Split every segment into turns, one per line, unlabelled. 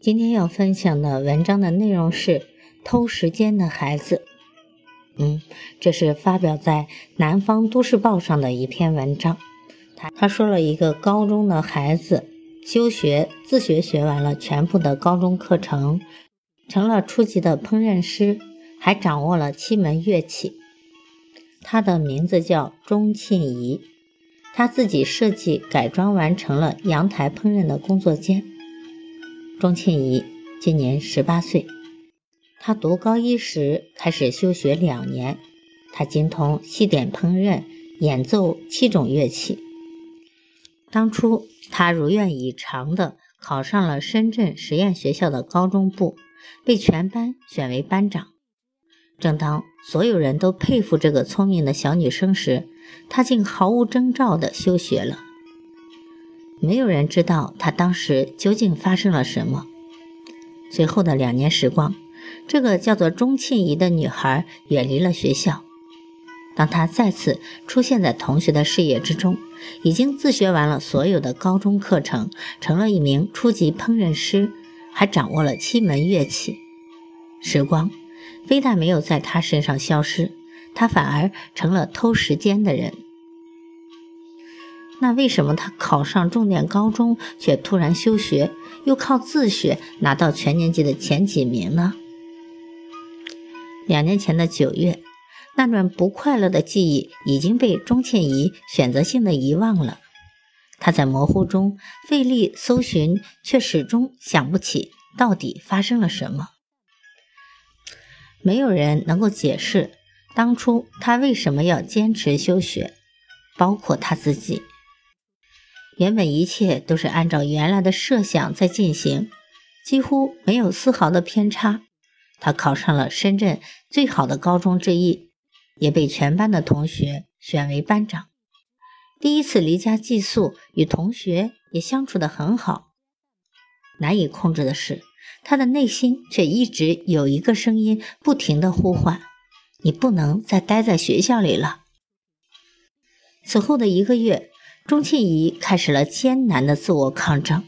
今天要分享的文章的内容是偷时间的孩子。嗯，这是发表在《南方都市报》上的一篇文章。他他说了一个高中的孩子休学自学学完了全部的高中课程，成了初级的烹饪师，还掌握了七门乐器。他的名字叫钟庆怡，他自己设计改装完成了阳台烹饪的工作间。钟庆怡今年十八岁，她读高一时开始休学两年，她精通西点烹饪、演奏七种乐器。当初他如愿以偿的考上了深圳实验学校的高中部，被全班选为班长。正当所有人都佩服这个聪明的小女生时，她竟毫无征兆的休学了。没有人知道他当时究竟发生了什么。随后的两年时光，这个叫做钟庆怡的女孩远离了学校。当她再次出现在同学的视野之中，已经自学完了所有的高中课程，成了一名初级烹饪师，还掌握了七门乐器。时光非但没有在她身上消失，她反而成了偷时间的人。那为什么他考上重点高中却突然休学，又靠自学拿到全年级的前几名呢？两年前的九月，那段不快乐的记忆已经被钟倩怡选择性的遗忘了。他在模糊中费力搜寻，却始终想不起到底发生了什么。没有人能够解释当初他为什么要坚持休学，包括他自己。原本一切都是按照原来的设想在进行，几乎没有丝毫的偏差。他考上了深圳最好的高中之一，也被全班的同学选为班长。第一次离家寄宿，与同学也相处得很好。难以控制的是，他的内心却一直有一个声音不停地呼唤：“你不能再待在学校里了。”此后的一个月。钟庆怡开始了艰难的自我抗争，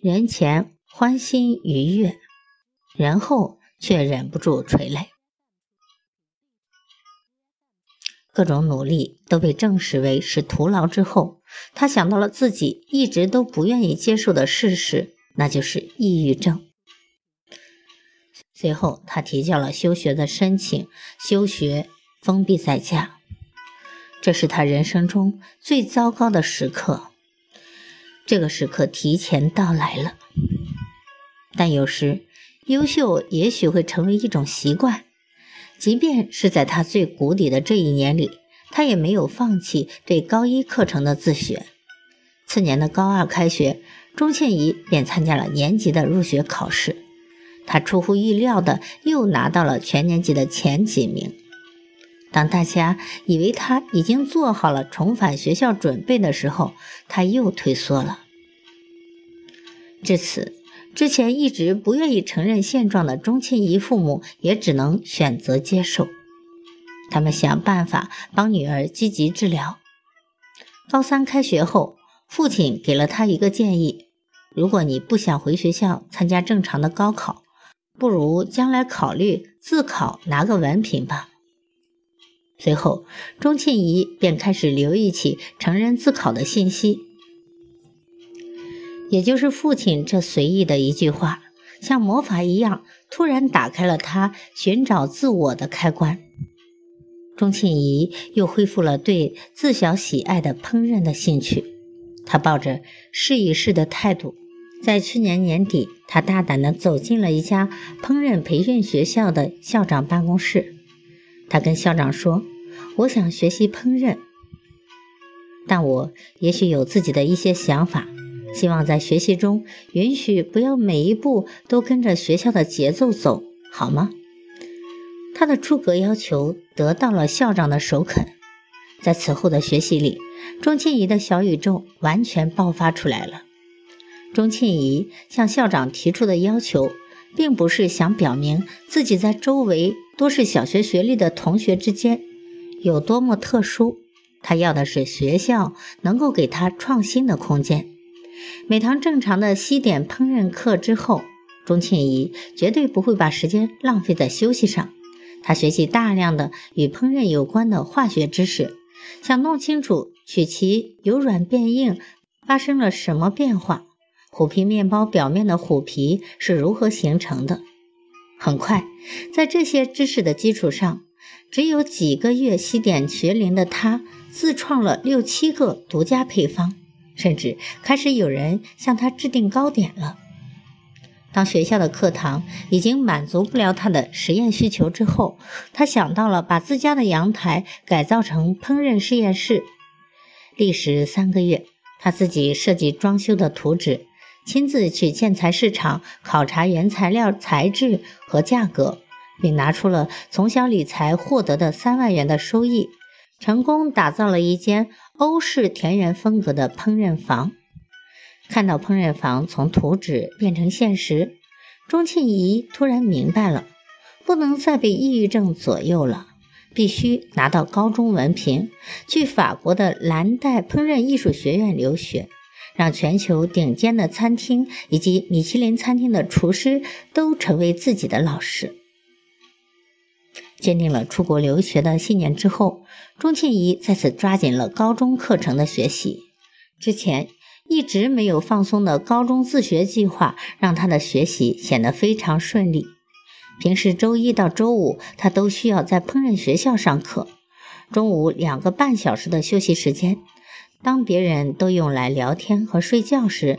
人前欢欣愉悦，人后却忍不住垂泪。各种努力都被证实为是徒劳之后，他想到了自己一直都不愿意接受的事实，那就是抑郁症。随后，他提交了休学的申请，休学，封闭在家。这是他人生中最糟糕的时刻，这个时刻提前到来了。但有时，优秀也许会成为一种习惯。即便是在他最谷底的这一年里，他也没有放弃对高一课程的自学。次年的高二开学，钟倩怡便参加了年级的入学考试，她出乎意料的又拿到了全年级的前几名。当大家以为他已经做好了重返学校准备的时候，他又退缩了。至此，之前一直不愿意承认现状的钟庆怡父母也只能选择接受。他们想办法帮女儿积极治疗。高三开学后，父亲给了他一个建议：如果你不想回学校参加正常的高考，不如将来考虑自考拿个文凭吧。随后，钟庆怡便开始留意起成人自考的信息，也就是父亲这随意的一句话，像魔法一样，突然打开了他寻找自我的开关。钟庆怡又恢复了对自小喜爱的烹饪的兴趣，他抱着试一试的态度，在去年年底，他大胆地走进了一家烹饪培训学校的校长办公室。他跟校长说：“我想学习烹饪，但我也许有自己的一些想法，希望在学习中允许不要每一步都跟着学校的节奏走，好吗？他的出格要求得到了校长的首肯。在此后的学习里，钟庆怡的小宇宙完全爆发出来了。钟庆怡向校长提出的要求，并不是想表明自己在周围多是小学学历的同学之间有多么特殊，他要的是学校能够给他创新的空间。每堂正常的西点烹饪课之后，钟庆怡绝对不会把时间浪费在休息上。他学习大量的与烹饪有关的化学知识，想弄清楚曲奇由软变硬发生了什么变化，虎皮面包表面的虎皮是如何形成的。很快，在这些知识的基础上，只有几个月西点学龄的他，自创了六七个独家配方。甚至开始有人向他制定糕点了。当学校的课堂已经满足不了他的实验需求之后，他想到了把自家的阳台改造成烹饪实验室。历时三个月，他自己设计装修的图纸，亲自去建材市场考察原材料材质和价格，并拿出了从小理财获得的三万元的收益，成功打造了一间。欧式田园风格的烹饪房，看到烹饪房从图纸变成现实，钟庆怡突然明白了，不能再被抑郁症左右了，必须拿到高中文凭，去法国的蓝带烹饪艺术学院留学，让全球顶尖的餐厅以及米其林餐厅的厨师都成为自己的老师。坚定了出国留学的信念之后，钟庆怡再次抓紧了高中课程的学习。之前一直没有放松的高中自学计划，让他的学习显得非常顺利。平时周一到周五，他都需要在烹饪学校上课。中午两个半小时的休息时间，当别人都用来聊天和睡觉时，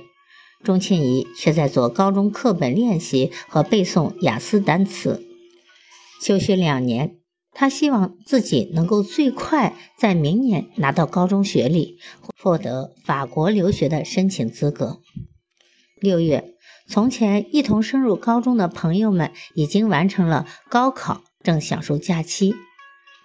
钟庆怡却在做高中课本练习和背诵雅思单词。休学两年，他希望自己能够最快在明年拿到高中学历，获得法国留学的申请资格。六月，从前一同升入高中的朋友们已经完成了高考，正享受假期。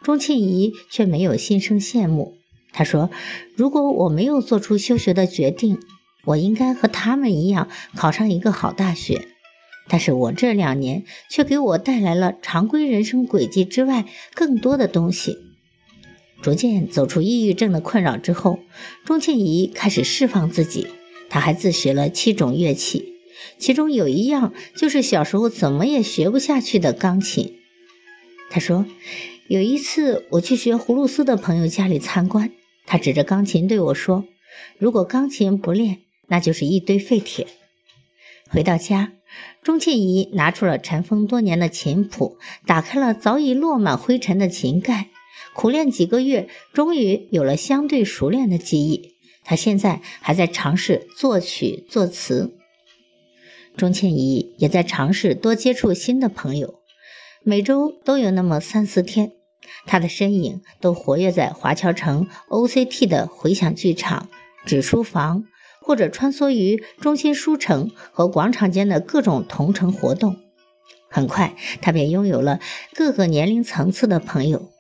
钟庆怡却没有心生羡慕。他说：“如果我没有做出休学的决定，我应该和他们一样考上一个好大学。”但是我这两年却给我带来了常规人生轨迹之外更多的东西。逐渐走出抑郁症的困扰之后，钟庆怡开始释放自己。他还自学了七种乐器，其中有一样就是小时候怎么也学不下去的钢琴。他说，有一次我去学葫芦丝的朋友家里参观，他指着钢琴对我说：“如果钢琴不练，那就是一堆废铁。”回到家。钟庆怡拿出了尘封多年的琴谱，打开了早已落满灰尘的琴盖，苦练几个月，终于有了相对熟练的技艺。他现在还在尝试作曲作词。钟庆怡也在尝试多接触新的朋友，每周都有那么三四天，他的身影都活跃在华侨城 OCT 的回响剧场、纸书房。或者穿梭于中心书城和广场间的各种同城活动，很快他便拥有了各个年龄层次的朋友。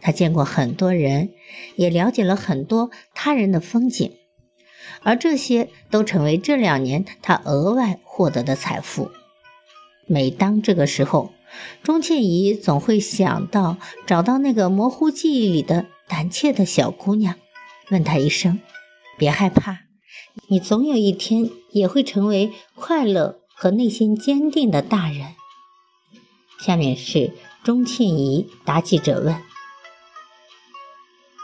他见过很多人，也了解了很多他人的风景，而这些都成为这两年他额外获得的财富。每当这个时候，钟倩怡总会想到找到那个模糊记忆里的胆怯的小姑娘，问她一声：“别害怕。”你总有一天也会成为快乐和内心坚定的大人。下面是钟庆怡答记者问。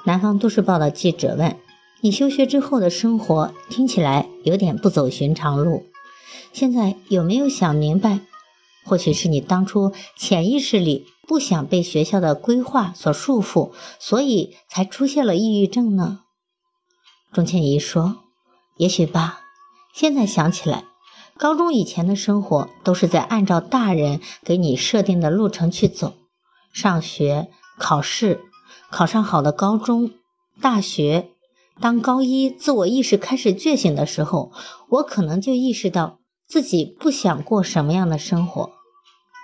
南方都市报的记者问：你休学之后的生活听起来有点不走寻常路，现在有没有想明白？或许是你当初潜意识里不想被学校的规划所束缚，所以才出现了抑郁症呢？钟倩怡说。也许吧，现在想起来，高中以前的生活都是在按照大人给你设定的路程去走，上学、考试，考上好的高中、大学，当高一自我意识开始觉醒的时候，我可能就意识到自己不想过什么样的生活，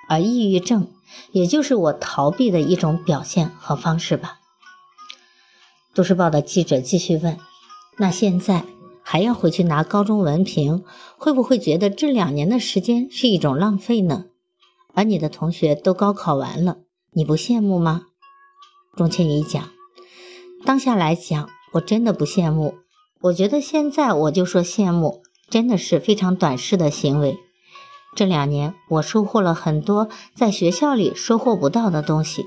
而抑郁症也就是我逃避的一种表现和方式吧。都市报的记者继续问：“那现在还要回去拿高中文凭，会不会觉得这两年的时间是一种浪费呢？而你的同学都高考完了，你不羡慕吗？”钟倩怡讲：“当下来讲。”我真的不羡慕，我觉得现在我就说羡慕，真的是非常短视的行为。这两年我收获了很多在学校里收获不到的东西。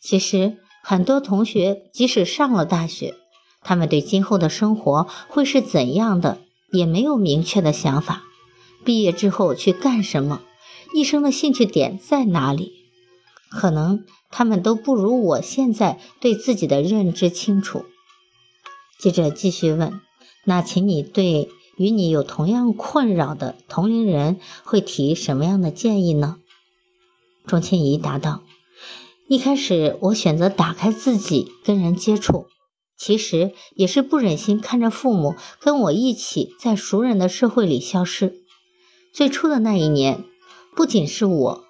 其实很多同学即使上了大学，他们对今后的生活会是怎样的也没有明确的想法。毕业之后去干什么，一生的兴趣点在哪里，可能他们都不如我现在对自己的认知清楚。记者继续问：“那请你对与你有同样困扰的同龄人会提什么样的建议呢？”钟庆怡答道：“一开始我选择打开自己跟人接触，其实也是不忍心看着父母跟我一起在熟人的社会里消失。最初的那一年，不仅是我，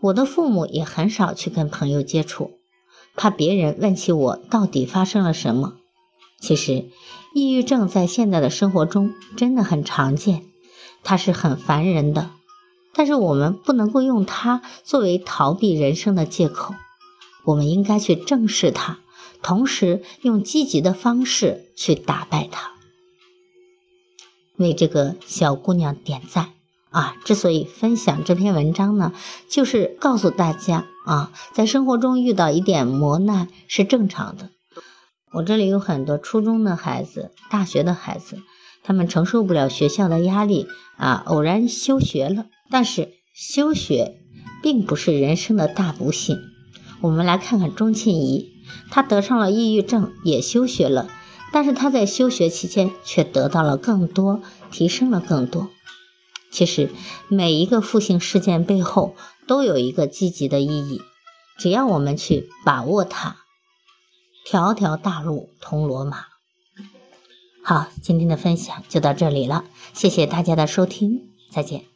我的父母也很少去跟朋友接触，怕别人问起我到底发生了什么。”其实，抑郁症在现在的生活中真的很常见，它是很烦人的。但是我们不能够用它作为逃避人生的借口，我们应该去正视它，同时用积极的方式去打败它。为这个小姑娘点赞啊！之所以分享这篇文章呢，就是告诉大家啊，在生活中遇到一点磨难是正常的。我这里有很多初中的孩子、大学的孩子，他们承受不了学校的压力啊，偶然休学了。但是休学并不是人生的大不幸。我们来看看钟庆怡，她得上了抑郁症，也休学了，但是她在休学期间却得到了更多，提升了更多。其实每一个负性事件背后都有一个积极的意义，只要我们去把握它。条条大路通罗马。好，今天的分享就到这里了，谢谢大家的收听，再见。